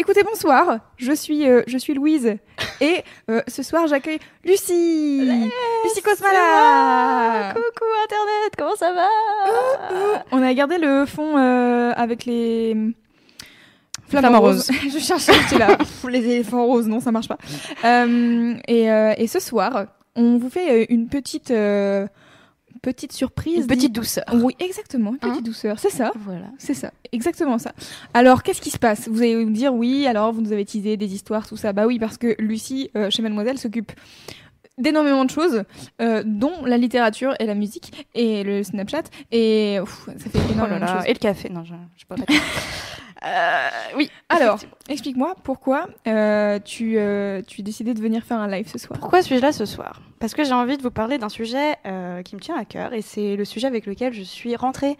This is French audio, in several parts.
Écoutez, bonsoir, je suis, euh, je suis Louise et euh, ce soir j'accueille Lucie. Lucie Cosmala. Coucou Internet, comment ça va On a gardé le fond euh, avec les flamants Flamants roses. je cherchais, j'étais là, les éléphants roses, non ça marche pas. Euh, et, euh, et ce soir, on vous fait euh, une petite, euh, petite surprise. Une petite douceur. Oui, exactement, une petite Hein douceur, c'est ça. Voilà. C'est ça, exactement ça. Alors, qu'est-ce qui se passe? Vous allez me dire oui, alors vous nous avez teasé des histoires, tout ça. Bah oui, parce que Lucie, euh, chez Mademoiselle, s'occupe d'énormément de choses, euh, dont la littérature et la musique et le Snapchat. Et ouf, ça fait Oh là énormément de choses. Et le café, non, je, je peux pas. euh, oui. Alors, explique-moi pourquoi euh, tu, euh, tu as décidé de venir faire un live ce soir. Pourquoi suis-je là ce soir? Parce que j'ai envie de vous parler d'un sujet euh, qui me tient à cœur et c'est le sujet avec lequel je suis rentrée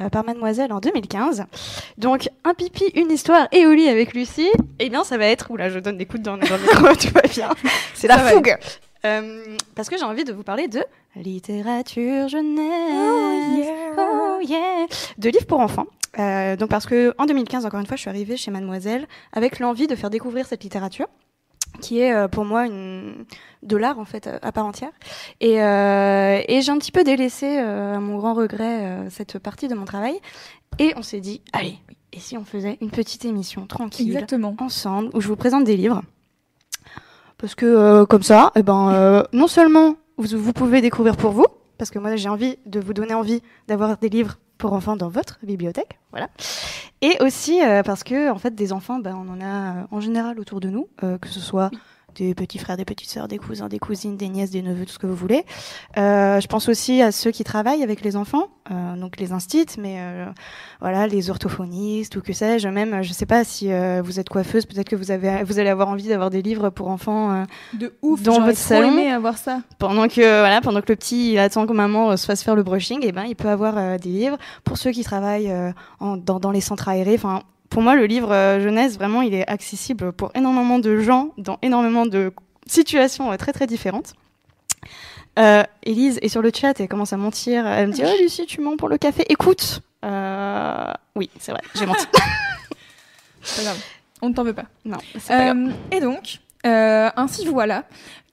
euh, par Mademoiselle en 2015. Donc, un pipi, une histoire et au lit avec Lucie, eh bien, ça va être. Oula, je donne des coups dans, dans le micro, tout va bien. C'est la Ça fougue Euh, Parce que j'ai envie de vous parler de littérature jeunesse. Oh yeah De livres pour enfants. Euh, donc parce que en 2015, encore une fois, je suis arrivée chez Mademoiselle avec l'envie de faire découvrir cette littérature qui est euh, pour moi une de l'art en fait euh, à part entière. Et, euh, et j'ai un petit peu délaissé euh, à mon grand regret euh, cette partie de mon travail. Et on s'est dit allez et si on faisait une petite émission tranquille Exactement. ensemble où je vous présente des livres? Parce que comme ça eh ben non seulement vous, vous pouvez découvrir pour vous parce que moi j'ai envie de vous donner envie d'avoir des livres pour enfants dans votre bibliothèque voilà. Et aussi euh, parce que en fait des enfants ben, on en a euh, en général autour de nous euh, que ce soit des petits frères, des petites sœurs, des cousins, des cousines, des nièces, des neveux, tout ce que vous voulez. Euh, je pense aussi à ceux qui travaillent avec les enfants, euh, donc les instits, mais euh, voilà, les orthophonistes ou que sais-je. Même, je sais pas si vous êtes coiffeuse, peut-être que vous avez, vous allez avoir envie d'avoir des livres pour enfants De ouf, Dans votre salon. aimé avoir ça. pendant que voilà, pendant que le petit il attend que maman se fasse faire le brushing. Et ben, il peut avoir des livres pour ceux qui travaillent en- dans, dans les centres aérés. Enfin. Pour moi, le livre euh, jeunesse, vraiment, il est accessible pour énormément de gens, dans énormément de situations euh, très très différentes. Euh, Élise est sur le chat et elle commence à mentir. Elle me dit Oh Lucie, tu mens pour le café. Écoute, euh, oui, c'est vrai, j'ai menti. Pas grave. On ne t'en veut pas. non, c'est pas grave. Euh, et donc, ainsi voilà.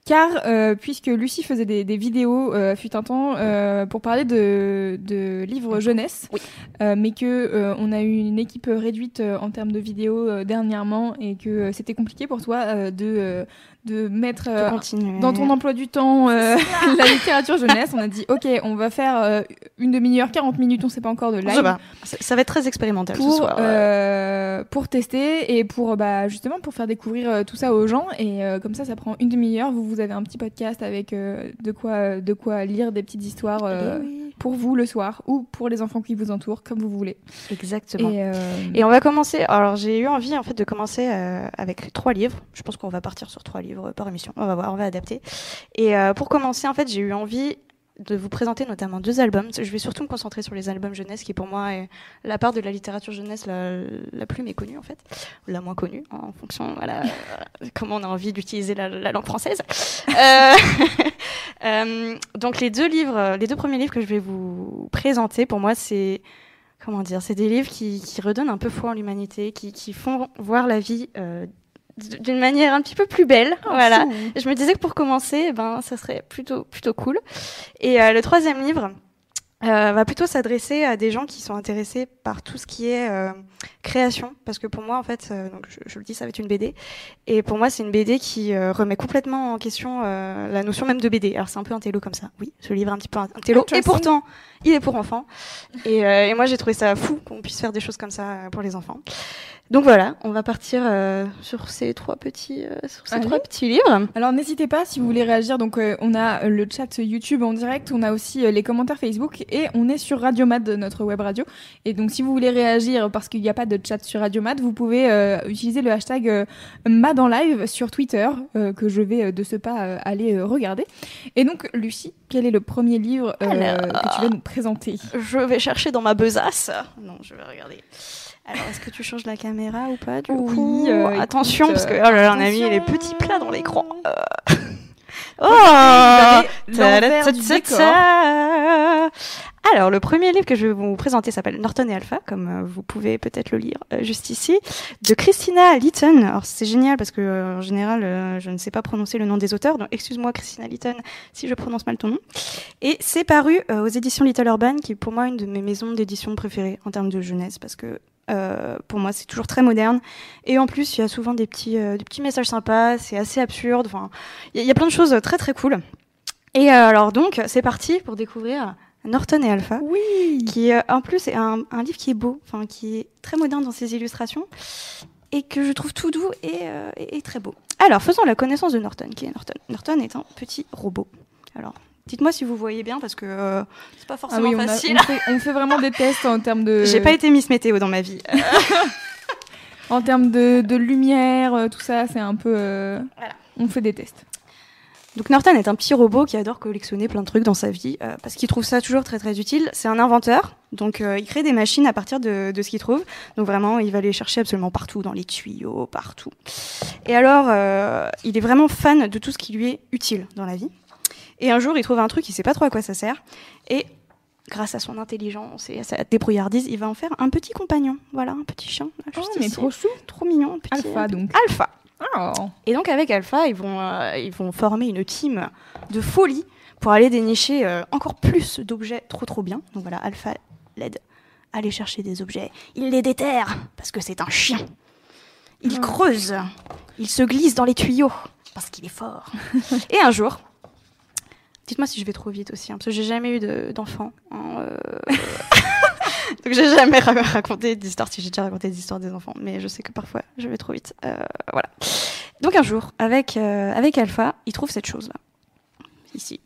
Car euh, puisque Lucie faisait des, des vidéos euh, fut un temps euh, pour parler de, de livres jeunesse, Oui. euh, mais que on a eu une équipe réduite en termes de vidéos dernièrement et que c'était compliqué pour toi de de mettre dans ton emploi du temps la littérature jeunesse. On a dit ok, on va faire une demi-heure, 40 minutes, on sait pas encore de live Ça va. Ça ça va être très expérimental ce pour soir. pour tester et pour bah justement pour faire découvrir tout ça aux gens et comme ça ça prend une demi-heure vous vous avez un petit podcast avec euh, de quoi de quoi lire des petites histoires euh, Eh oui. pour vous le soir ou pour les enfants qui vous entourent comme vous voulez Exactement. et, euh, Et on va commencer. Alors j'ai eu envie en fait de commencer euh, avec trois livres. Je pense qu'on va partir sur trois livres par émission. On va voir, on va adapter. Et euh, pour commencer, en fait, j'ai eu envie de vous présenter notamment deux albums. Je vais surtout me concentrer sur les albums jeunesse, qui pour moi est la part de la littérature jeunesse la, la plus méconnue en fait, ou la moins connue en fonction voilà comment on a envie d'utiliser la, la langue française. Euh, euh, donc les deux livres, les deux premiers livres que je vais vous présenter, pour moi c'est comment dire, c'est des livres qui, qui redonnent un peu foi en l'humanité, qui, qui font voir la vie euh, d'une manière un petit peu plus belle. voilà. Je me disais que pour commencer, eh ben, ça serait plutôt, plutôt cool. Et euh, le troisième livre euh, va plutôt s'adresser à des gens qui sont intéressés par tout ce qui est euh, création. Parce que pour moi, en fait, euh, donc je, je le dis, ça va être une BD. Et pour moi, c'est une BD qui euh, remet complètement en question euh, la notion même de BD. Alors, c'est un peu un télo comme ça. Oui, ce livre est un petit peu un télo. Et Interesting. pourtant, il est pour enfants. Et, euh, et moi, j'ai trouvé ça fou qu'on puisse faire des choses comme ça pour les enfants. Donc voilà, on va partir euh, sur ces trois petits, euh, sur ces Allez. trois petits livres. Alors n'hésitez pas si vous voulez réagir. Donc euh, on a euh, le chat YouTube en direct, on a aussi euh, les commentaires Facebook et on est sur Radiomad, notre web radio. Et donc si vous voulez réagir parce qu'il n'y a pas de chat sur Radiomad, vous pouvez euh, utiliser le hashtag euh, Mad en live sur Twitter euh, que je vais de ce pas euh, aller euh, regarder. Et donc Lucie, quel est le premier livre euh, Alors. que tu vas nous présenter? Je vais chercher dans ma besace. Non, je vais regarder. Alors, est-ce que tu changes la caméra ou pas du Oui, coup euh, Attention, écoute, parce que oh là là, on a mis les petits plats dans l'écran. Euh. Oh l'envers du décor. Alors, le premier livre que je vais vous présenter s'appelle Norton et Alpha, comme euh, vous pouvez peut-être le lire euh, juste ici, de Christina Litton. Alors, c'est génial parce que, euh, en général, je ne sais pas prononcer le nom des auteurs, donc excuse-moi, Christina Litton, si je prononce mal ton nom. Et c'est paru aux éditions Little Urban, qui est pour moi une de mes maisons d'édition préférées en termes de jeunesse, parce que euh, pour moi, c'est toujours très moderne. Et en plus, il y a souvent des petits, euh, des petits messages sympas, c'est assez absurde. Enfin, il y, a- il y a plein de choses très très cool. Et euh, alors donc, c'est parti pour découvrir Norton et Alpha, Oui. qui en plus est un, un livre qui est beau, enfin qui est très moderne dans ses illustrations et que je trouve tout doux et, et- et très beau. Alors, faisons la connaissance de Norton. Qui est Norton Norton est un petit robot. Alors, dites-moi si vous voyez bien parce que euh, c'est pas Ah forcément oui, on, a- facile. on fait, on fait vraiment des tests en termes de. J'ai pas été Miss Météo dans ma vie. En termes de, de lumière, euh, tout ça, c'est un peu. euh, Voilà. On fait des tests. Donc Norton est un petit robot qui adore collectionner plein de trucs dans sa vie euh, parce qu'il trouve ça toujours très très utile. C'est un inventeur, donc euh, il crée des machines à partir de, de ce qu'il trouve. Donc vraiment, il va les chercher absolument partout, dans les tuyaux, partout. Et alors, euh, il est vraiment fan de tout ce qui lui est utile dans la vie. Et un jour, il trouve un truc, il sait pas trop à quoi ça sert. Et grâce à son intelligence et à sa débrouillardise, il va en faire un petit compagnon. Voilà, un petit chien. Oh, mais ici. trop chou. trop mignon. un Petit, Alpha, un- donc. Alpha. Oh. Et donc avec Alpha, ils vont, euh, ils vont former une team de folie pour aller dénicher euh, encore plus d'objets trop trop bien. Donc voilà, Alpha l'aide à aller chercher des objets. Il les déterre parce que c'est un chien. Il Oh. creuse, il se glisse dans les tuyaux parce qu'il est fort. Et un jour, dites-moi si je vais trop vite aussi, hein, parce que j'ai jamais eu de- d'enfant. hein, euh, Donc j'ai jamais ra- raconté d'histoire, si j'ai déjà raconté des histoires des enfants, mais je sais que parfois je vais trop vite. Euh, voilà. Donc un jour, avec, euh, avec Alpha, ils trouvent cette chose-là, ici.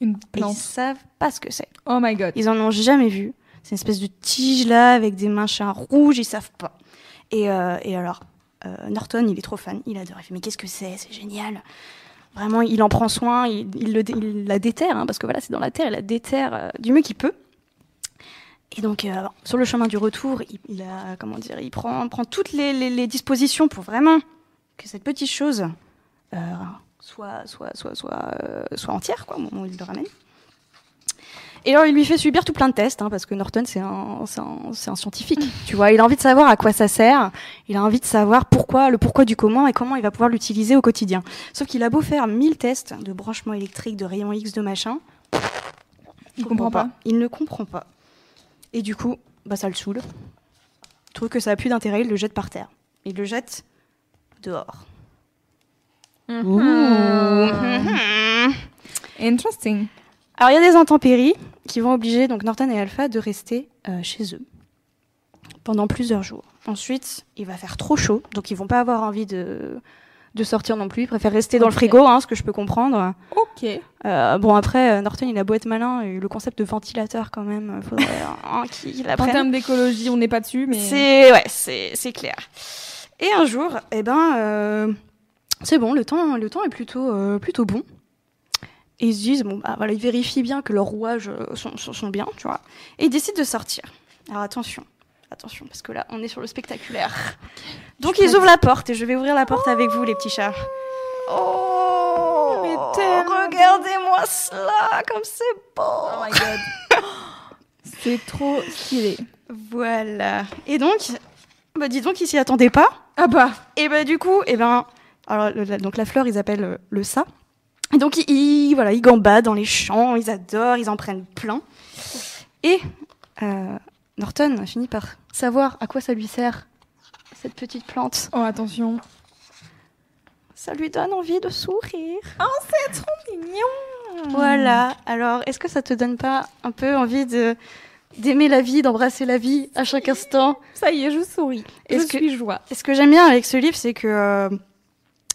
Une Et ils plante. savent pas ce que c'est. Oh my god. Ils en ont jamais vu. C'est une espèce de tige là, avec des machins rouges, ils savent pas. Et, euh, et alors, Norton, il est trop fan, il adore. Il fait, mais qu'est-ce que c'est C'est génial. Vraiment, il en prend soin, il, la déterre, hein, parce que voilà, c'est dans la terre, il la déterre euh, du mieux qu'il peut. Et donc, euh, sur le chemin du retour, il, prend, toutes les, dispositions pour vraiment que cette petite chose euh, soit entière, quoi, au moment où il le ramène. Et alors, il lui fait subir tout plein de tests, hein, parce que Norton, c'est un, scientifique. Tu vois, il a envie de savoir à quoi ça sert. Il a envie de savoir pourquoi, le pourquoi du comment et comment il va pouvoir l'utiliser au quotidien. Sauf qu'il a beau faire 1000 tests de branchement électrique, de rayons X, de machin. Il comprend pas. Il ne comprend pas. Et du coup, bah, ça le saoule. Il trouve que ça a plus d'intérêt, il le jette par terre. Il le jette dehors. Mhm. Interesting. Alors, il y a des intempéries qui vont obliger donc Norton et Alpha de rester euh, chez eux pendant plusieurs jours. Ensuite, il va faire trop chaud, donc ils vont pas avoir envie de, de sortir non plus. Ils préfèrent rester dans le frigo, hein, ce que je peux comprendre. Ok. Euh, bon, après, euh, Norton, il a beau être malin, le concept de ventilateur, quand même, faudrait hein, qu'il En termes d'écologie, on n'est pas dessus, mais. C'est ouais, c'est c'est clair. Et un jour, eh ben, euh, c'est bon, le temps, le temps est plutôt euh, plutôt bon. Et ils se disent bon, bah, voilà, ils vérifient bien que leurs rouages euh, sont, sont, sont bien, tu vois. Et ils décident de sortir. Alors attention, attention, parce que là, on est sur le spectaculaire. Donc ils ouvrent la porte et je vais ouvrir la porte avec vous, les petits chats. Oh, regardez-moi cela, comme c'est beau. Oh my god. C'est trop stylé. Voilà. Et donc, bah dis donc, ils s'y attendaient pas. Ah bah. Et bah du coup, et ben, alors donc la fleur, ils appellent euh, le ça. Et donc ils, voilà, ils gambadent dans les champs, ils adorent, ils en prennent plein. Et euh, Norton finit par savoir à quoi ça lui sert cette petite plante. Oh attention. Ça lui donne envie de sourire. Mignon. Voilà. Alors, est-ce que ça te donne pas un peu envie de d'aimer la vie, d'embrasser la vie à chaque instant? Ça y est, je souris. Est-ce je que- suis joie. Ce que j'aime bien avec ce livre, c'est que euh,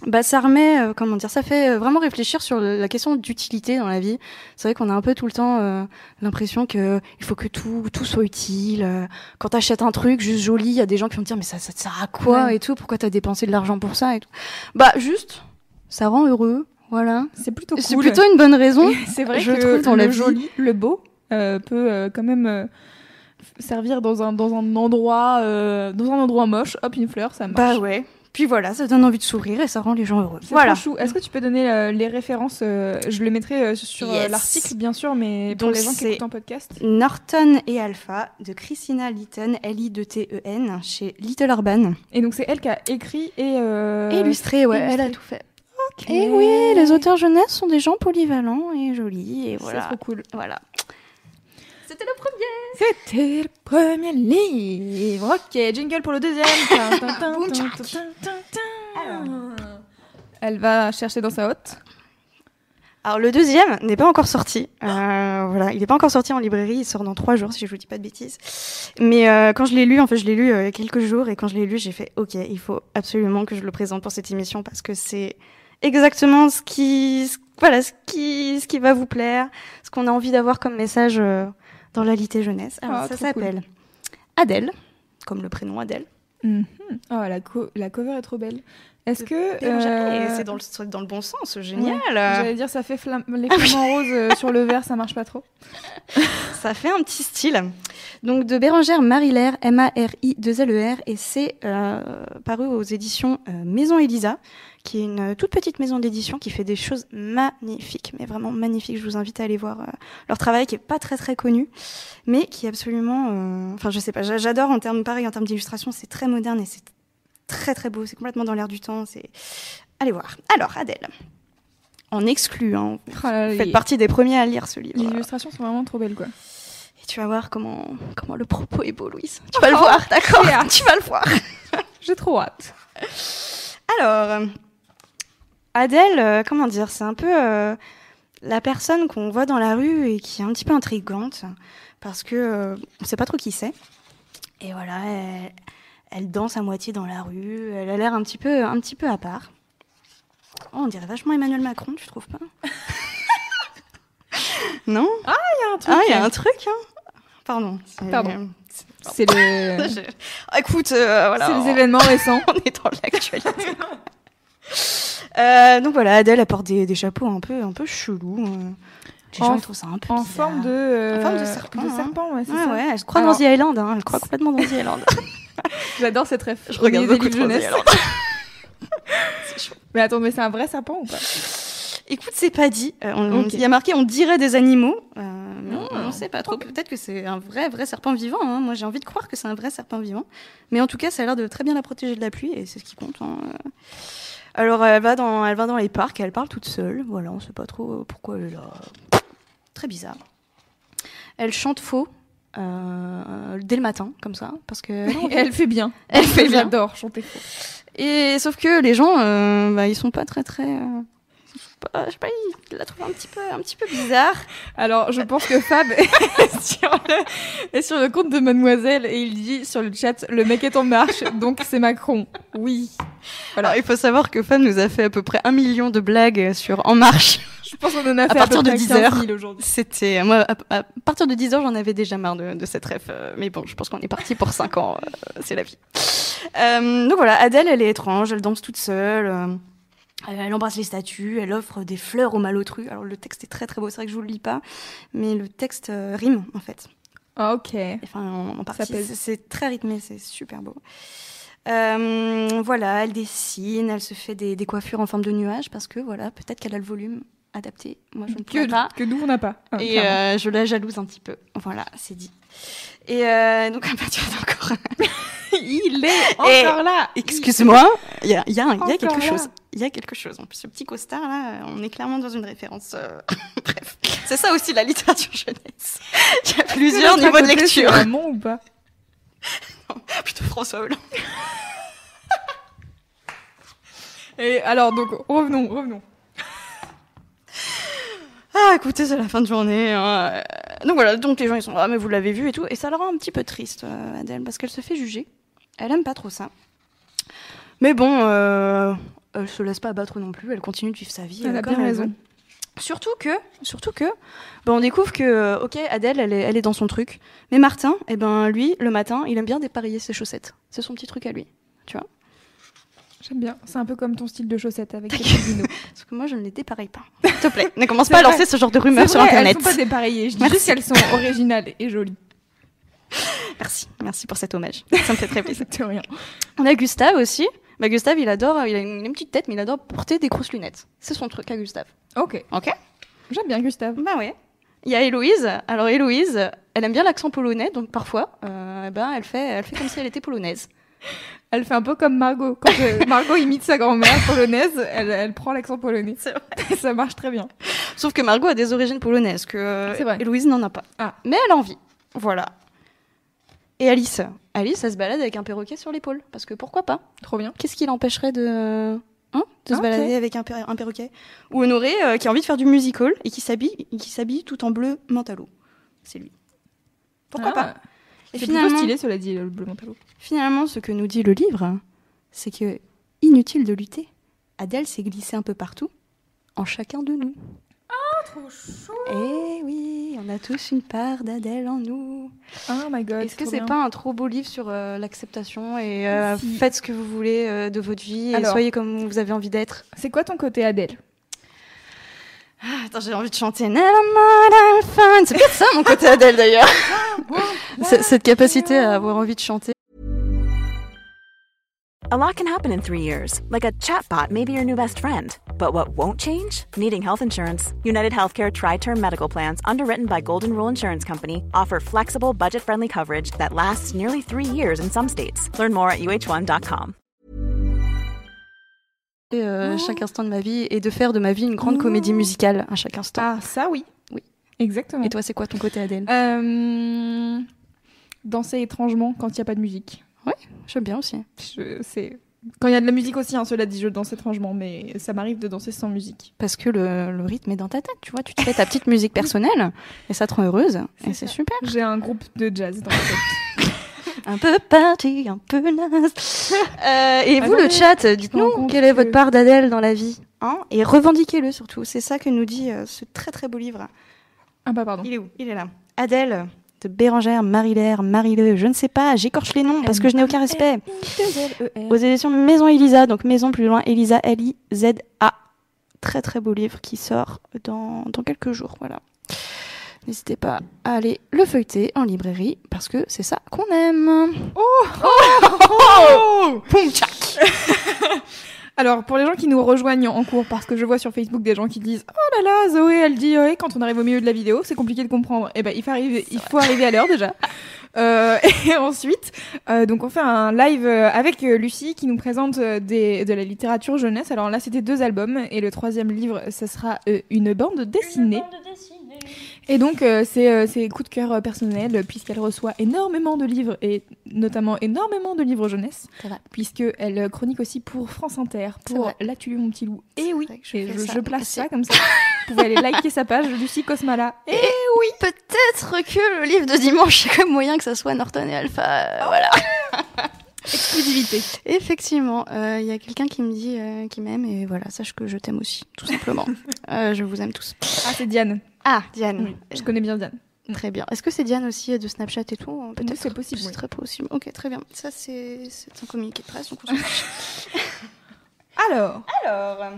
bah, ça remet, euh, comment dire, ça fait euh, vraiment réfléchir sur le- la question d'utilité dans la vie. C'est vrai qu'on a un peu tout le temps euh, l'impression que il faut que tout, tout soit utile. euh, quand t'achètes un truc juste joli, il y a des gens qui vont te dire mais ça, ça te sert à quoi Ouais. et tout Pourquoi t'as dépensé de l'argent pour ça et tout Bah juste, ça rend heureux. Voilà. C'est plutôt cool. C'est plutôt une bonne raison. C'est vrai je que trouve, dans le joli, le beau, euh, peut euh, quand même euh, servir dans un, dans un endroit euh, dans un endroit moche. Hop, une fleur, ça marche. Bah ouais. Puis voilà, ça donne envie de sourire et ça rend les gens heureux. C'est Voilà. Est-ce que tu peux donner euh, les références euh, Je le mettrai euh, sur Yes. l'article, bien sûr, mais pour Donc les gens qui c'est- écoutent en podcast. Norton et Alpha de Christina Litton, L-I-T-E-N, chez Little Urban. Et donc c'est elle qui a écrit et Illustré, ouais, illustré. elle a tout fait. Et oui, les auteurs jeunesse sont des gens polyvalents et jolis, et C'est voilà. trop cool. Voilà. C'était le premier. C'était le premier livre. Ok, jingle pour le deuxième. Elle va chercher dans sa hotte. Alors le deuxième n'est pas encore sorti. Euh, voilà, il n'est pas encore sorti en librairie. Il sort dans trois jours, si je vous dis pas de bêtises. Mais euh, quand je l'ai lu, en fait, je l'ai lu euh, il y a quelques jours, et quand je l'ai lu, j'ai fait OK, il faut absolument que je le présente pour cette émission parce que c'est exactement ce qui, ce- voilà, ce qui, ce qui va vous plaire, ce qu'on a envie d'avoir comme message euh, dans la litté jeunesse. Alors, Ah, ça trop cool. s'appelle Adèle, comme le prénom Adèle. Mhm. Oh, la, co- la cover est trop belle. Est-ce que. Euh, et c'est dans le, c'est dans le bon sens, génial. J'allais dire, ça fait flam- les Ah flamants roses euh, sur le verre, ça marche pas trop. Ça fait un petit style. Donc de Bérangère Marie-Laire, M-A-R-I-2-L-E-R, E et c'est euh, paru aux éditions euh, Maison Elisa, qui est une toute petite maison d'édition qui fait des choses magnifiques, mais vraiment magnifiques. Je vous invite à aller voir euh, leur travail, qui est pas très très connu, mais qui est absolument, euh, enfin je sais pas, j'a- j'adore en termes pareil en termes d'illustration, c'est très moderne et c'est très très beau, c'est complètement dans l'air du temps. C'est allez voir. Alors Adèle, en exclu, hein, Oh là, vous faites les- partie des premiers à lire ce livre. Les illustrations sont vraiment trop belles, quoi. Et tu vas voir comment, comment le propos est beau, Louise. Tu vas le voir, d'accord j'ai hâte. Tu vas le voir. J'ai trop hâte. Alors, euh, Adèle, euh, comment dire, c'est un peu euh, la personne qu'on voit dans la rue et qui est un petit peu intrigante parce que euh, on sait pas trop qui c'est. Et voilà, elle, elle danse à moitié dans la rue. Elle a l'air un petit peu, un petit peu à part. Oh, on dirait vachement Emmanuel Macron, tu trouves pas? Non? Il y a un truc. Ah, il y a un truc, hein Pardon. c'est- Pardon. c'est- le... Je- Ah, Écoute, euh, voilà. c'est les événements récents. on est dans l'actualité. Euh, donc voilà, Adèle apporte des, des chapeaux un peu, un peu chelous. euh. Les En- gens ils trouvent ça un peu En bizarre. forme de... euh, En forme de serpent, De hein. serpent, ouais, c'est Ouais, ça. ouais, elle croit Alors- dans The Island, hein, elle croit complètement dans The Island. J'adore cette ref. Je regarde beaucoup The jeunesse. Island. Mais attends, mais c'est un vrai serpent ou pas? Écoute, c'est pas dit. Euh. Il y a marqué on dirait des animaux, euh, mais on- Ah. on sait pas trop. Peut-être que c'est un vrai, vrai serpent vivant. hein. Moi, j'ai envie de croire que c'est un vrai serpent vivant. Mais en tout cas, ça a l'air de très bien la protéger de la pluie et c'est ce qui compte. hein. Alors, elle va, dans, elle va dans les parcs et elle parle toute seule. Voilà, on sait pas trop pourquoi elle est là. Très bizarre. Elle chante faux. Euh, dès le matin, comme ça, parce que elle fait bien. Elle fait bien. J'adore chanter et sauf que les gens, euh, bah, ils sont pas très très. euh, ils sont pas- je sais pas, ils la trouvent un petit peu, un petit peu bizarre. Alors, je pense que Fab est sur, le, est sur le compte de Mademoiselle et il dit sur le chat le mec est en marche, donc c'est Macron. Oui. Voilà. Alors, il faut savoir que Femme nous a fait à peu près un million de blagues sur En Marche. Je pense qu'on en a fait partir peu de près 10 15 000 heures. C'était moi à, à partir de 10 heures, j'en avais déjà marre de, de cette ref. euh, mais bon, je pense qu'on est parti pour 5 ans. euh, c'est la vie. Euh, donc voilà, Adèle, elle est étrange, elle danse toute seule. euh, elle embrasse les statues, elle offre des fleurs aux malotrus. Alors le texte est très très beau, c'est vrai que je vous le lis pas, mais le texte euh, rime en fait. Ah, ok. Enfin, en, en partie, c'est- c'est très rythmé, c'est super beau. Euh, voilà, elle dessine, elle se fait des, des coiffures en forme de nuage parce que voilà, peut-être qu'elle a le volume adapté. Moi, je ne Que, pas. que nous, on n'a pas. Ah, Et euh, je la jalouse un petit peu. Voilà, c'est dit. Et euh, donc, à partir encore. il est Et- encore là. Excuse-moi, il y a, il y a un- il y a Encore quelque là. chose. Il y a quelque chose. En plus, ce petit costard là, on est clairement dans une référence. euh, Bref, c'est ça aussi la littérature jeunesse. Il y a plusieurs niveaux de lecture. c'est Ramon ou pas? Plutôt François Hollande. Et alors, donc, revenons, revenons. Ah, écoutez, c'est la fin de journée. hein. donc voilà, donc les gens ils sont ah mais vous l'avez vu et tout, et ça la rend un petit peu triste euh, Adèle parce qu'elle se fait juger. Elle aime pas trop ça. Mais bon, euh, elle se laisse pas abattre non plus. Elle continue de vivre sa vie. Elle euh, a comme bien raison. Surtout que, surtout que, ben, on découvre que, euh, ok, Adèle, elle est, elle est dans son truc. Mais Martin, eh ben, lui, le matin, il aime bien dépareiller ses chaussettes. C'est son petit truc à lui. J'aime bien. C'est un peu comme ton style de chaussettes avec les. Parce que moi, je ne les dépareille pas. S'il te plaît, ne commence pas à lancer ce genre de rumeurs sur Internet. Elles sont pas dépareillées. Je dis Merci. juste qu'elles sont originales et jolies. Merci, merci pour cet hommage. Ça me fait très plaisir. Rien. On a Gustave aussi. Bah, Gustave, il adore, il a une, une petite tête, mais il adore porter des grosses lunettes. C'est son truc à Gustave. Ok. Ok J'aime bien Gustave. Bah ouais. Il y a Héloïse. Alors Héloïse, elle aime bien l'accent polonais, donc parfois, euh, ben, elle, fait, elle fait comme si elle était polonaise. Elle fait un peu comme Margot. Quand euh, Margot imite sa grand-mère polonaise, elle, elle prend l'accent polonais. Ça marche très bien. Sauf que Margot a des origines polonaises, que euh. Héloïse n'en a pas. Ah. Mais elle a envie. Voilà. Et Alice Alice, elle se balade avec un perroquet sur l'épaule. Parce que pourquoi pas? Trop bien. Qu'est-ce qui l'empêcherait de, hein, de se Ok. balader avec un, per- un perroquet? Ou Honoré, euh, qui a envie de faire du musical et qui s'habille, qui s'habille tout en bleu mentalo. C'est lui. Pourquoi Ah. pas? Et C'est finalement, stylé, cela dit, le bleu mentalo. finalement, ce que nous dit le livre, c'est que inutile de lutter. Adèle s'est glissée un peu partout, en chacun de nous. Trop chaud. Eh oui, on a tous une part d'Adèle en nous. Oh my god. Est-ce que c'est pas un trop beau livre sur euh, l'acceptation et euh, Si. faites ce que vous voulez euh, de votre vie et Alors. soyez comme vous avez envie d'être? C'est quoi ton côté Adèle? Ah, Attends, j'ai envie de chanter Never mind, I'm fine. C'est peut-être ça mon côté Adèle d'ailleurs. Cette capacité à avoir envie de chanter. A lot can happen in three years, like a chatbot may be your new best friend. But what won't change? Needing health insurance. United Healthcare Tri Term Medical Plans, underwritten by Golden Rule Insurance Company, offer flexible, budget friendly coverage that lasts nearly three years in some states. Learn more at uh1.com. euh, chaque instant de ma vie et de faire de ma vie une grande comédie musicale à chaque instant. Ah, ça oui. Oui. Exactement. Et toi, c'est quoi ton côté Adèle? Euh, Danser étrangement quand il n'y a pas de musique. J'aime bien aussi. C'est quand il y a de la musique aussi, hein, cela dit, je danse étrangement, mais ça m'arrive de danser sans musique. Parce que le, le rythme est dans ta tête, tu vois. Tu te fais ta petite musique personnelle et ça te rend heureuse. Et c'est super. J'ai un groupe de jazz dans ma tête. Un peu party, un peu naze. Euh, et vous, Attendez, le chat, dites-nous quelle est votre part d'Adèle dans la vie. Hein? Et revendiquez-le surtout. C'est ça que nous dit euh, ce très très beau livre. Ah bah pardon. Il est où? Il est là. Adèle de Bérangère, Marie-Laire, Marie-Le, je ne sais pas, j'écorche les noms parce que je n'ai aucun respect. Aux éditions Maison Elisa, donc Maison plus loin, Elisa, L-I-Z-A. Très très beau livre qui sort dans, dans quelques jours, voilà. N'hésitez pas à aller le feuilleter en librairie parce que c'est ça qu'on aime. Oh Poum tchac Alors, pour les gens qui nous rejoignent en cours, parce que je vois sur Facebook des gens qui disent Oh là là, Zoé, elle dit ouais, quand on arrive au milieu de la vidéo, c'est compliqué de comprendre. Eh ben, il faut arriver, il faut arriver à l'heure déjà. Euh, et ensuite, euh, donc on fait un live euh, avec euh, Lucie qui nous présente euh, des, de la littérature jeunesse. Alors là, c'était deux albums et le troisième livre, ce sera euh, une bande dessinée. Et donc, euh, c'est euh, ses coups de cœur euh, personnels, euh, puisqu'elle reçoit énormément de livres, et notamment énormément de livres jeunesse, puisqu'elle chronique aussi pour France Inter, pour. La Tu mon petit loup. C'est Et oui, je et fais je, ça je place ça comme ça. Vous pouvez aller liker sa page, Lucie Cosmala. Et oui, peut-être que le livre de dimanche, c'est comme moyen que ça soit Norton et Alpha. euh, voilà. exclusivité. Effectivement, euh, il y a quelqu'un qui me dit euh, qu'il m'aime et voilà, sache que je t'aime aussi, tout simplement. Euh, je vous aime tous. Ah, c'est Diane. Ah, Diane. Oui, je connais bien Diane. Très bien. Est-ce que c'est Diane aussi de Snapchat et tout euh, Peut-être? c'est possible, C'est oui. très possible. Ok, très bien. Ça, c'est c'est un communiqué de presse, donc on. Alors, Alors,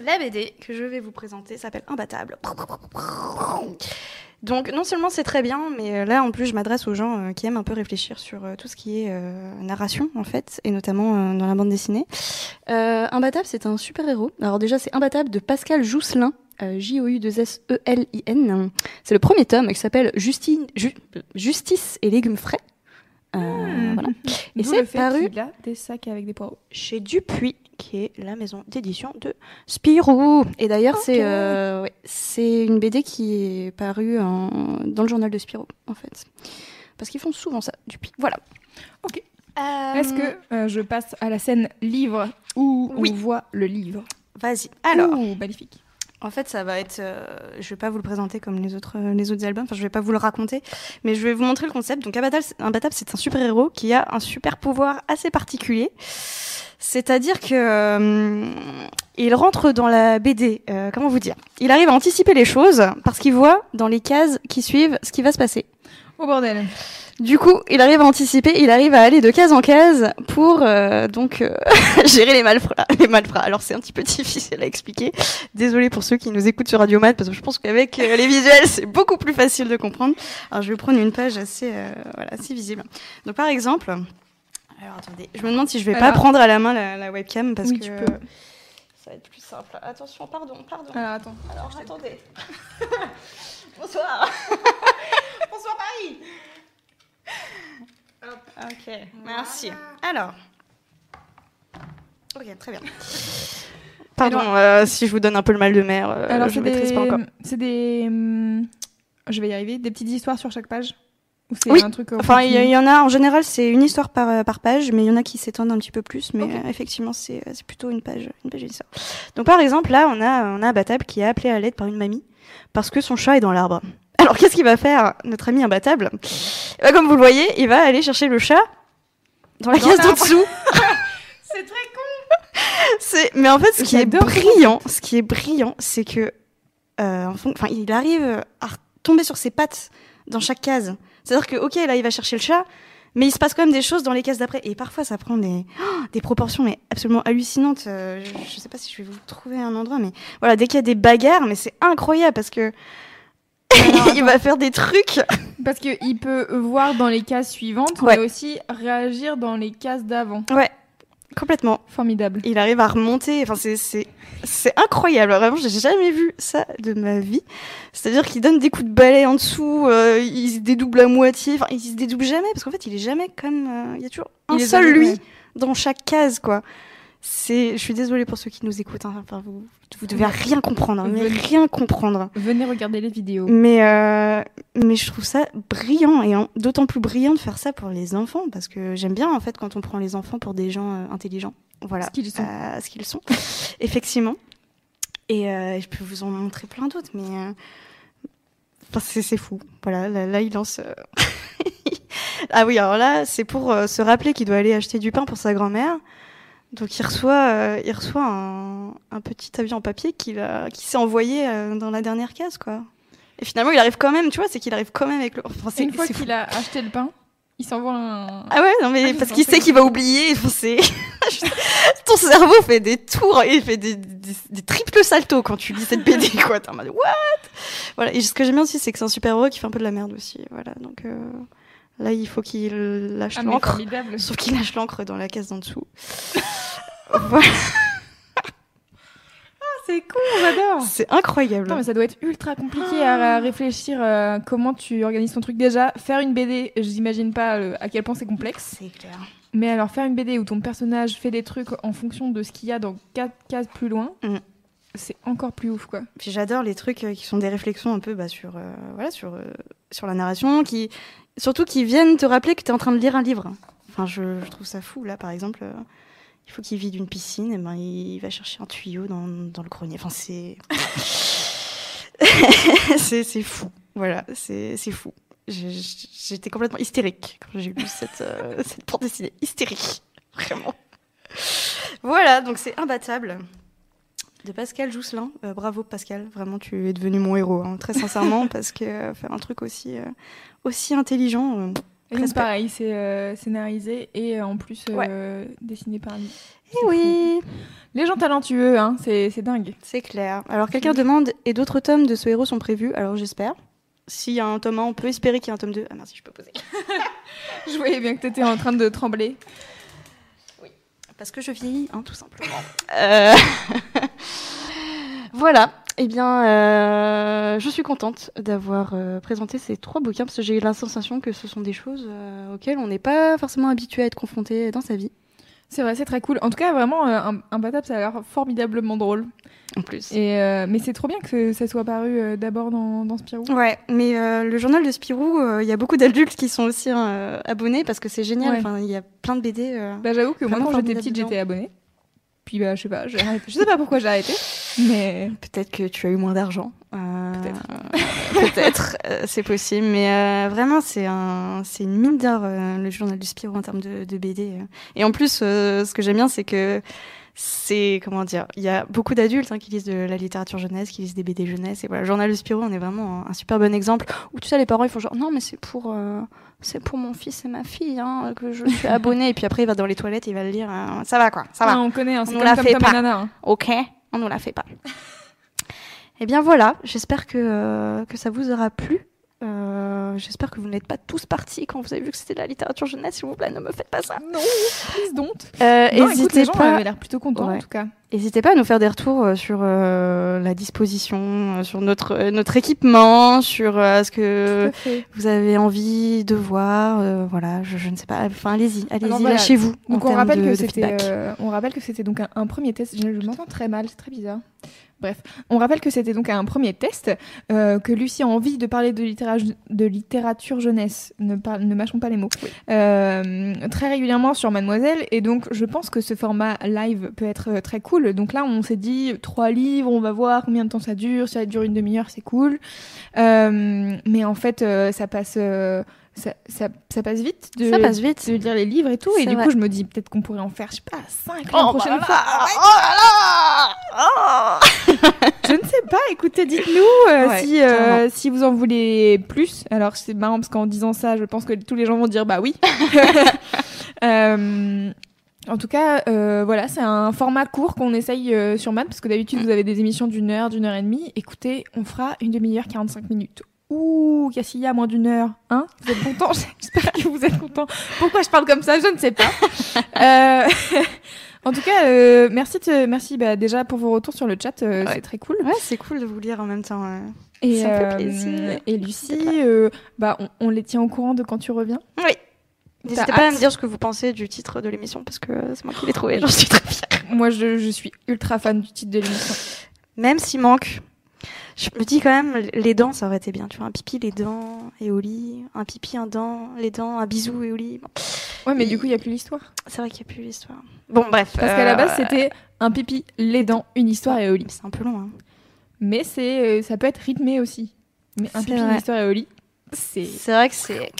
la BD que je vais vous présenter s'appelle Imbattable. Donc, non seulement c'est très bien, mais euh, là, en plus, je m'adresse aux gens euh, qui aiment un peu réfléchir sur euh, tout ce qui est narration, en fait, et notamment dans la bande dessinée. Imbattable, c'est un super-héros. Alors, déjà, c'est Imbattable de Pascal Jousselin. euh, J-O-U-2-S-E-L-I-N. C'est le premier tome qui s'appelle Justice et légumes frais. Euh, Hmm. voilà. Et c'est paru qu'il a des sacs avec des poireaux. chez Dupuis, qui est la maison d'édition de Spirou. Et d'ailleurs, c'est euh, ouais, c'est une BD qui est parue en- dans le journal de Spirou, en fait. Parce qu'ils font souvent ça, Dupuis. Voilà. Ok. Euh, Est-ce que je passe à la scène livre où Oui. on voit le livre? Vas-y. Alors, Ouh, magnifique. En fait, ça va être. euh, je vais pas vous le présenter comme les autres, euh, les autres albums. Enfin, je vais pas vous le raconter, mais je vais vous montrer le concept. Donc, Imbattable, c'est- un super héros qui a un super pouvoir assez particulier. C'est-à-dire que euh, il rentre dans la BD. euh, comment vous dire? Il arrive à anticiper les choses parce qu'il voit dans les cases qui suivent ce qui va se passer. Au bordel. Du coup, il arrive à anticiper, il arrive à aller de case en case pour euh, donc euh, gérer les malfrats. Les malfrats. Alors c'est un petit peu difficile à expliquer. Désolée pour ceux qui nous écoutent sur Radio Mat parce que je pense qu'avec euh, les visuels c'est beaucoup plus facile de comprendre. Alors je vais prendre une page assez voilà assez visible. Donc par exemple, alors attendez, je me demande si je vais pas prendre à la main la, la webcam parce Oui, que tu peux. ça va être plus simple. Attention, pardon, pardon. Alors attends. Alors attendez. Bonsoir. Bonsoir Paris. Ok, merci. Alors. Ok, très bien. Pardon Alors- euh, si je vous donne un peu le mal de mer. euh, Alors je maîtrise des, pas encore. c'est des, hum, je vais y arriver, des petites histoires sur chaque page? Ou c'est Oui. un truc. en Enfin, il y, en a en général, c'est une histoire par, euh, par page, mais il y en a qui s'étendent un petit peu plus. Mais euh, effectivement, c'est plutôt une page, une page d'histoire. Donc, par exemple, là, on a, on a Imbattable qui est appelé à l'aide par une mamie parce que son chat est dans l'arbre. Alors, qu'est-ce qu'il va faire, notre ami Imbattable? Ben, Comme vous le voyez, il va aller chercher le chat dans la Dans case d'en dessous. C'est très con. C'est, mais en fait, ce qui est brillant, ce qui est brillant, c'est que, euh, enfin, il arrive à tomber sur ses pattes dans chaque case. C'est-à-dire que, ok, là, il va chercher le chat, mais il se passe quand même des choses dans les cases d'après. Et parfois, ça prend des, oh, des proportions, mais absolument hallucinantes. Euh, je, je sais pas si je vais vous trouver un endroit, mais voilà, dès qu'il y a des bagarres, mais c'est incroyable parce que Alors, il va faire des trucs. Parce qu'il peut voir dans les cases suivantes, Ouais. mais aussi réagir dans les cases d'avant. Ouais, complètement. Formidable. Il arrive à remonter. Enfin, c'est incroyable. Vraiment, j'ai jamais vu ça de ma vie. C'est-à-dire qu'il donne des coups de balai en dessous. euh, il se dédouble à moitié. Enfin, il se dédouble jamais parce qu'en fait, il est jamais comme. euh, il y a toujours un seul lui dans chaque case, quoi. C'est. Je suis désolée pour ceux qui nous écoutent. hein. Enfin, vous vous devez rien comprendre, hein, mais rien comprendre. Venez regarder les vidéos. Mais euh, mais je trouve ça brillant et d'autant plus brillant de faire ça pour les enfants parce que j'aime bien en fait quand on prend les enfants pour des gens euh, intelligents. Voilà Ce qu'ils sont. euh, ce qu'ils sont, effectivement. Et je peux vous en montrer plein d'autres, mais c'est fou. Voilà, là, là, il lance. ah oui, alors là, c'est pour se rappeler qu'il doit aller acheter du pain pour sa grand-mère. Donc il reçoit, euh, il reçoit un, un petit avion en papier qu'il a, qui s'est envoyé euh, dans la dernière case, quoi. Et finalement, il arrive quand même, tu vois, c'est qu'il arrive quand même avec le. Enfin, Une fois qu'il a acheté le pain, il s'envoie un. Ah ouais, non mais Ah, parce qu'il sait qu'il va oublier. Enfin, ton cerveau fait des tours, il fait des, des, des triples saltos quand tu lis cette BD quoi. T'es en mode what? Voilà. Et ce que j'aime bien aussi, c'est que c'est un super héros qui fait un peu de la merde aussi. Voilà. Donc euh, là, il faut qu'il lâche Ah, l'encre. Sauf qu'il lâche l'encre dans la case d'en dessous. voilà. C'est con, j'adore. C'est incroyable. Non, mais ça doit être ultra compliqué à, à réfléchir euh, comment tu organises ton truc. Déjà, faire une BD, j'imagine pas euh, à quel point c'est complexe. C'est clair. Mais alors, faire une BD où ton personnage fait des trucs en fonction de ce qu'il y a dans quatre cases plus loin, Mm. c'est encore plus ouf, quoi. Puis j'adore les trucs euh, qui sont des réflexions un peu bah, sur, euh, voilà, sur, euh, sur la narration, qui, surtout qui viennent te rappeler que tu es en train de lire un livre. Enfin, je, trouve ça fou. Là, par exemple, euh, il faut qu'il vide une piscine, et ben, il va chercher un tuyau dans, dans le grenier. Enfin, c'est. c'est fou. Voilà, c'est fou. J'étais complètement hystérique quand j'ai lu cette, euh, cette dessinée. Hystérique. Vraiment. Voilà, donc c'est imbattable de Pascal Jousselin. Euh, bravo Pascal, vraiment tu es devenu mon héros, hein, très sincèrement, parce que euh, faire un truc aussi, euh, aussi intelligent. euh, Et donc, pareil, c'est scénarisé et en plus dessiné par lui. Eh C'est oui, fou. Les gens talentueux, hein, c'est c'est dingue. c'est clair. Alors quelqu'un demande, et d'autres tomes de ce héros sont prévus? Alors j'espère. S'il y a un tome 1, on peut espérer qu'il y a un tome 2. Ah merci, je peux poser. Je voyais bien que t'étais en train de trembler. Parce que je vieillis, hein, tout simplement. Euh, voilà. Eh bien, euh, je suis contente d'avoir euh, présenté ces trois bouquins parce que j'ai la sensation que ce sont des choses auxquelles on n'est pas forcément habitué à être confronté dans sa vie. C'est vrai, c'est très cool. En tout cas, vraiment, euh, un, un Batap, ça a l'air formidablement drôle. En plus. Et, euh, mais c'est trop bien que ça soit paru euh, d'abord dans, dans Spirou. Ouais, mais euh, le journal de Spirou, euh, il y a beaucoup d'adultes qui sont aussi euh, abonnés parce que c'est génial. Ouais. Enfin, il y a plein de BD. euh. Bah, j'avoue que moi, quand j'étais petite, j'étais abonnée. Puis, bah, je sais pas, j'ai arrêté. Je sais pas pourquoi j'ai arrêté. Mais Peut-être que tu as eu moins d'argent. Euh, Peut-être. Peut-être, euh, c'est possible. Mais euh, vraiment, c'est un, c'est une mine d'or, euh, le journal du Spirou en termes de, de BD. euh. Et en plus, euh, ce que j'aime bien, c'est que c'est, comment dire, il y a beaucoup d'adultes hein, qui lisent de la littérature jeunesse, qui lisent des BD jeunesse. Et voilà, le journal du Spirou, on est vraiment un, un super bon exemple où tu sais, les parents, ils font genre, non, mais c'est pour. euh, c'est pour mon fils et ma fille hein, que je suis abonnée. et puis après, il va dans les toilettes, il va le lire. euh, ça va quoi, ça va. Ah, on connaît, hein, On comme la fait pas. hein. Ok, on ne la fait pas. Eh bien voilà, j'espère que, euh, que ça vous aura plu. Euh, j'espère que vous n'êtes pas tous partis quand vous avez vu que c'était de la littérature jeunesse. S'il vous plaît, ne me faites pas ça. Non, please don't. Euh, Non, écoute, N'hésitez les gens pas, avaient l'air plutôt contents Ouais. en tout cas. n'hésitez pas à nous faire des retours euh, sur euh, la disposition, sur notre, notre équipement, sur ce que vous avez envie de voir. voilà, je, je ne sais pas. Enfin, allez-y, allez-y, voilà. lâchez-vous. en on rappelle, de- que c'était, feedback. on rappelle que c'était donc un, un premier test. Je, je m'entends très mal, c'est très bizarre. Bref, on rappelle que c'était donc un premier test, euh, que Lucie a envie de parler de, littéra- de littérature jeunesse, ne, ne mâchons pas les mots, euh, très régulièrement sur Mademoiselle, et donc je pense que ce format live peut être euh, très cool. Donc là, on s'est dit trois livres, on va voir combien de temps ça dure, si ça dure une demi-heure, c'est cool. Euh, mais en fait, ça passe, ça, ça, ça passe vite. De, Ça passe vite. de lire les livres et tout. Et du vrai. coup, je me dis peut-être qu'on pourrait en faire, je sais pas, 5 Oh, la bah prochaine là fois. là, oh là là, oh. Je ne sais pas, écoutez, dites-nous euh, Ouais, si, euh, si vous en voulez plus. Alors, c'est marrant parce qu'en disant ça, je pense que tous les gens vont dire bah oui. Euh, en tout cas, euh, voilà, c'est un format court qu'on essaye euh, sur Mad parce que d'habitude, vous avez des émissions d'une heure, d'une heure et demie. Écoutez, on fera une demi-heure, 45 minutes. Ouh, Cassia, moins d'une heure. Hein Vous êtes contents J'espère que vous êtes contents. Pourquoi je parle comme ça? Je ne sais pas. Euh, en tout cas, euh, merci, merci bah, déjà pour vos retours sur le chat. euh, Ouais. C'est très cool. Ouais, c'est cool de vous lire en même temps. Et, Ça me fait plaisir. et Lucie, bah, on, on les tient au courant de quand tu reviens? Oui. N'hésitez pas à me dire ce que vous pensez du titre de l'émission parce que c'est moi qui l'ai trouvé. J'en suis très fière. Moi, je, je suis ultra fan du titre de l'émission. Même s'il manque, je me dis quand même, les dents, ça aurait été bien. Tu vois, un pipi, les dents et au lit. Un pipi, un dent, les dents, un bisou et au lit. Bon, Ouais, mais Et- du coup, il n'y a plus l'histoire. c'est vrai qu'il n'y a plus l'histoire. Bon, bref. Parce qu'à la euh, base, c'était un pipi, les dents, une histoire et au lit. C'est un peu long. Hein. Mais c'est, euh, ça peut être rythmé aussi. Mais un pipi, une histoire et au lit, c'est, C'est vrai que c'est.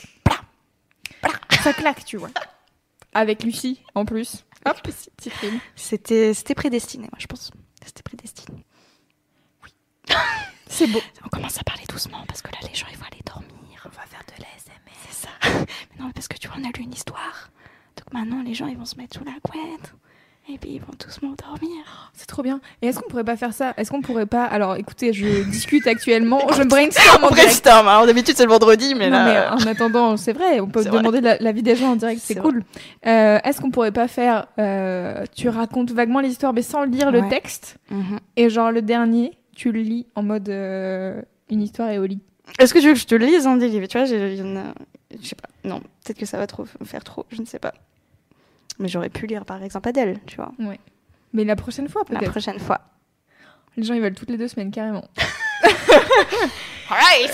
ça claque, tu vois. Avec Lucie, en plus. Hop. C'était c'était prédestiné, moi, je pense. C'était prédestiné. C'est beau. On commence à parler doucement parce que là, les gens, ils vont aller dormir. On va faire de l'ASMR. C'est ça. Mais non, parce que tu vois, on a lu une histoire. Donc maintenant, les gens, ils vont se mettre sous la couette. Et puis, ils vont tous m'endormir. C'est trop bien. Et est-ce qu'on pourrait pas faire ça? Est-ce qu'on pourrait pas? Alors, écoutez, je discute actuellement. je brainstorm en direct. brainstorm. Alors, d'habitude, c'est le vendredi, mais non, là. mais en attendant, c'est vrai, on peut demander la- l'avis des gens en direct, c'est cool. Euh, Est-ce qu'on pourrait pas faire euh, Tu racontes vaguement l'histoire, mais sans lire le texte, Mhm. et genre le dernier, tu le lis en mode euh, une histoire et au lit. Est-ce que tu veux que je te lise un des livres Tu vois, j'ai- a. Je sais pas. Non, peut-être que ça va trop faire trop. Je ne sais pas. Mais j'aurais pu lire, par exemple, Adèle, tu vois. Mais la prochaine fois, La peut-être. prochaine fois. Les gens, ils veulent toutes les deux semaines, carrément. Alright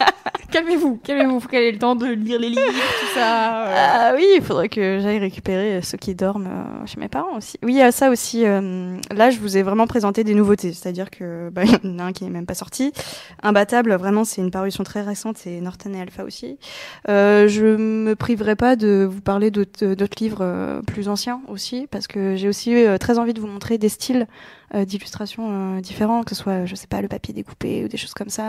calmez-vous, calmez-vous, faut qu'elle ait le temps de lire les livres, tout ça. euh. Ah oui, il faudrait que j'aille récupérer ceux qui dorment euh, chez mes parents aussi. Oui, ça aussi. euh, là, je vous ai vraiment présenté des nouveautés. C'est-à-dire que bah, il y en a un qui n'est même pas sorti. Imbattable, vraiment, c'est une parution très récente. C'est Norton et Alpha aussi. Euh, je me priverai pas de vous parler d'autres livres euh, plus anciens aussi, parce que j'ai aussi euh, très envie de vous montrer des styles euh, d'illustration euh, différents, que ce soit, je sais pas, le papier découpé ou des choses comme ça.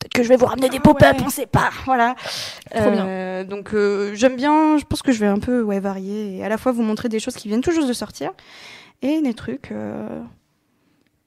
Peut-être que je vais vous ramener des Ah pop-up, ouais. on sait pas. Voilà. Trop bien. Euh, donc euh, j'aime bien, je pense que je vais un peu ouais, varier et à la fois vous montrer des choses qui viennent tout juste de sortir et des trucs euh,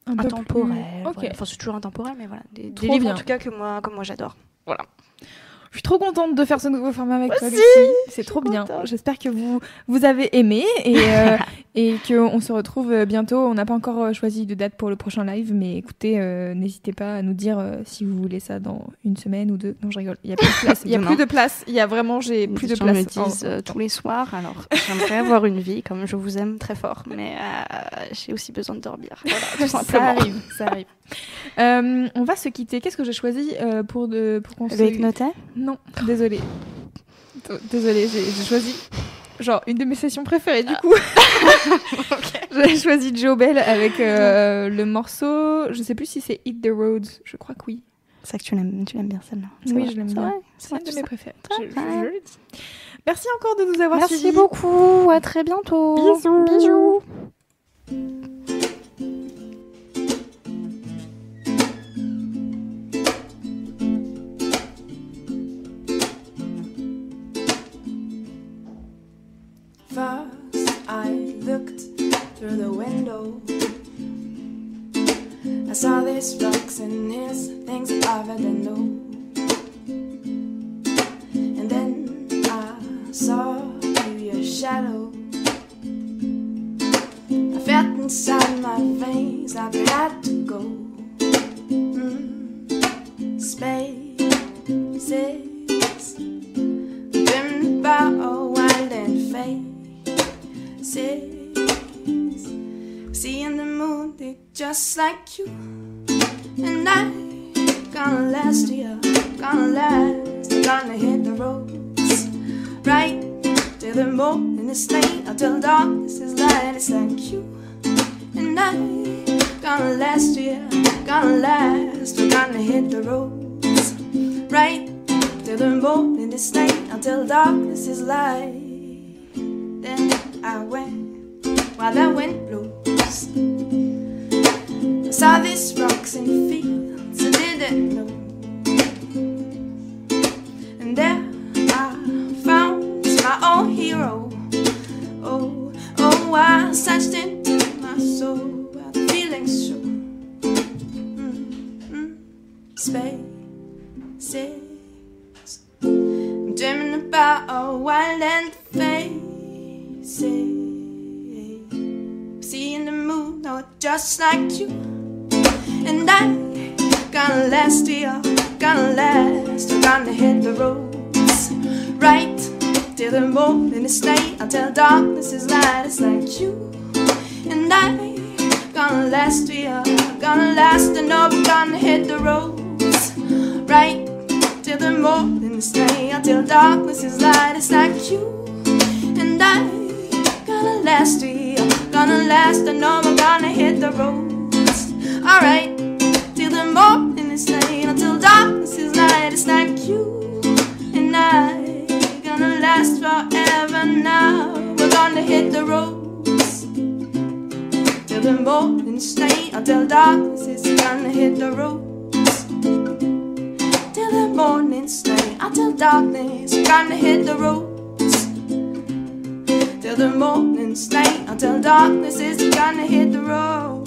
Un intemporels. plus- Ok. voilà. Enfin c'est toujours intemporel mais voilà. Des, des livres bien. en tout cas que moi, que moi j'adore. Je suis trop contente de faire ce nouveau format avec toi, Lucie. C'est trop bien. J'espère que vous, vous avez aimé et, euh, et qu'on se retrouve euh, bientôt. On n'a pas encore euh, choisi de date pour le prochain live, mais écoutez, euh, n'hésitez pas à nous dire euh, si vous voulez ça dans une semaine ou deux. Non, je rigole. Il y a plus de place. Il y a plus de place. Il y a vraiment, j'ai plus de place. me disent Oh. euh, tous les soirs alors j'aimerais avoir une vie comme je vous aime très fort mais j'ai aussi besoin de dormir. Voilà, tout ça arrive, ça arrive. Euh, on va se quitter. Qu'est-ce que j'ai choisi euh, pour de pour qu'on se Non, désolé. Désolé, j'ai j'ai choisi genre une de mes sessions préférées du coup. J'ai choisi Joe Bell avec euh, le morceau, je sais plus si c'est Hit the Roads, je crois que oui. C'est que tu l'aimes, tu l'aimes bien celle-là. Oui, vrai, je l'aime bien. vrai, C'est une de vrai, mes préférées. Je, je- je. Merci encore de nous avoir Merci suivis. beaucoup. À très bientôt. Bisous. Bisous. Saw rocks and his things I didn't know. And then I saw you, your shadow. I felt inside my veins like I had to go. Mm. Spaces, dreaming about a wild and faces. Seeing the moon, they just like you. And I gonna last here, gonna last, gonna hit the roads. Right till the morning is late, until darkness is light, it's like you. And I gonna last here, gonna last, gonna hit the roads. Right till the morning is late, until darkness is light. Then I went while the wind blows. Saw these rocks and fields I didn't know. And there I found my own hero. Oh, oh, I searched into my soul where the feelings show. Mm, mm, spaces. I'm dreaming about a wild and faces. Seeing the moon, oh, just like you. And I gonna last here, gonna last, gonna hit the roads. Right till the morning is late, until darkness is light, it's like you. And I gonna last here, gonna last, and we're gonna hit the roads. Right till the morning is late, until darkness is light, it's like you. And I gonna last here, gonna last, I know we're gonna hit the roads. Alright, it's like you. And I gonna last forever now, we're gonna hit the roads. Till the morning late, until darkness is gonna hit the roads. Till the morning's late, until darkness gonna hit the roads. Till the morning's late, until darkness is gonna hit the road.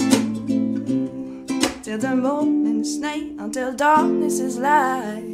Till the morning's late, until darkness is light.